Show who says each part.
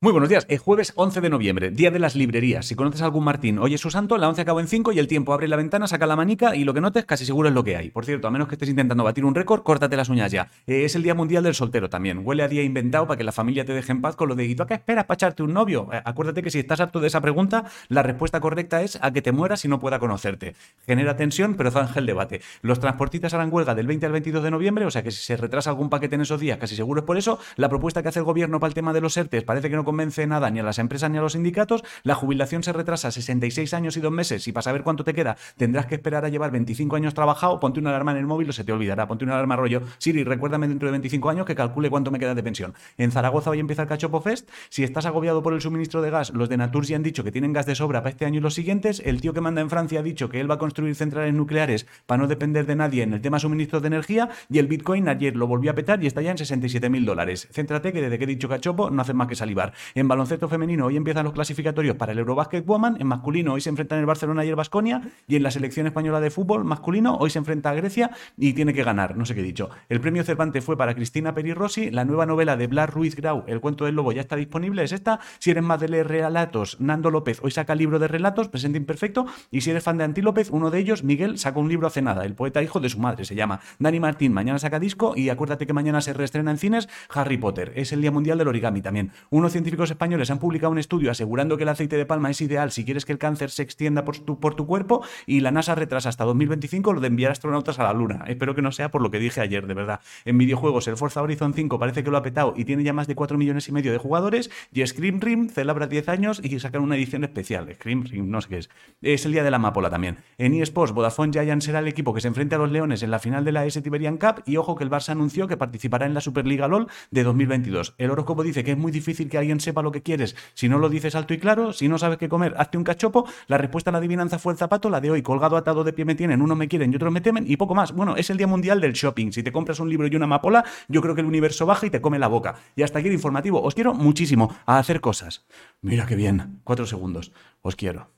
Speaker 1: Muy buenos días, es jueves 11 de noviembre, día de las librerías. Si conoces a algún Martín, oye su santo, la 11 acaba en 5 y el tiempo abre la ventana, saca la manica y lo que notes casi seguro es lo que hay. Por cierto, a menos que estés intentando batir un récord, córtate las uñas ya. Eh, es el día mundial del soltero también. Huele a día inventado para que la familia te deje en paz con lo de ¿y tú a qué esperas para echarte un novio? Eh, acuérdate que si estás harto de esa pregunta, la respuesta correcta es a que te mueras y no pueda conocerte. Genera tensión, pero zanja el debate. Los transportistas harán huelga del 20 al 22 de noviembre, o sea que si se retrasa algún paquete en esos días, casi seguro es por eso. La propuesta que hace el gobierno para el tema de los ERTES parece que no convence nada ni a las empresas ni a los sindicatos, la jubilación se retrasa 66 años y dos meses y para saber cuánto te queda tendrás que esperar a llevar 25 años trabajado, ponte una alarma en el móvil o se te olvidará, ponte una alarma rollo, Siri, recuérdame dentro de 25 años que calcule cuánto me queda de pensión. En Zaragoza hoy empieza el Cachopo Fest, si estás agobiado por el suministro de gas, los de Naturgy han dicho que tienen gas de sobra para este año y los siguientes, el tío que manda en Francia ha dicho que él va a construir centrales nucleares para no depender de nadie en el tema suministro de energía y el Bitcoin ayer lo volvió a petar y está ya en 67 mil dólares. Céntrate que desde que he dicho Cachopo no hacen más que salivar. En baloncesto femenino hoy empiezan los clasificatorios para el Eurobasket Woman. En masculino hoy se enfrentan el Barcelona y el Basconia. Y en la selección española de fútbol masculino hoy se enfrenta a Grecia y tiene que ganar. No sé qué he dicho. El premio Cervantes fue para Cristina Peri Rossi. La nueva novela de Blas Ruiz Grau, El cuento del lobo, ya está disponible. Es esta. Si eres más de leer relatos, Nando López hoy saca libro de relatos, presente imperfecto. Y si eres fan de Antílopez, uno de ellos, Miguel, sacó un libro hace nada. El poeta hijo de su madre se llama. Dani Martín mañana saca disco y acuérdate que mañana se reestrena en cines Harry Potter. Es el Día Mundial del Origami también. Unos españoles han publicado un estudio asegurando que el aceite de palma es ideal si quieres que el cáncer se extienda por tu, cuerpo y la NASA retrasa hasta 2025 lo de enviar astronautas a la Luna. Espero que no sea por lo que dije ayer, de verdad. En videojuegos, el Forza Horizon 5 parece que lo ha petado y tiene ya más de 4 millones y medio de jugadores y Scream Rim celebra 10 años y sacan una edición especial. Scream Rim, no sé qué es. Es el día de la amapola también. En eSports, Vodafone Giant será el equipo que se enfrente a los Leones en la final de la S Tiberian Cup y ojo que el Barça anunció que participará en la Superliga LOL de 2022. El horóscopo dice que es muy difícil que alguien sepa lo que quieres si no lo dices alto y claro, si no sabes qué comer, hazte un cachopo. La respuesta a la adivinanza fue el zapato, la de hoy, colgado atado de pie me tienen, uno me quieren y otros me temen y poco más. Bueno, es el Día Mundial del Shopping. Si te compras un libro y una amapola, yo creo que el universo baja y te come la boca. Y hasta aquí el informativo. Os quiero muchísimo a hacer cosas. Mira qué bien. Cuatro segundos. Os quiero.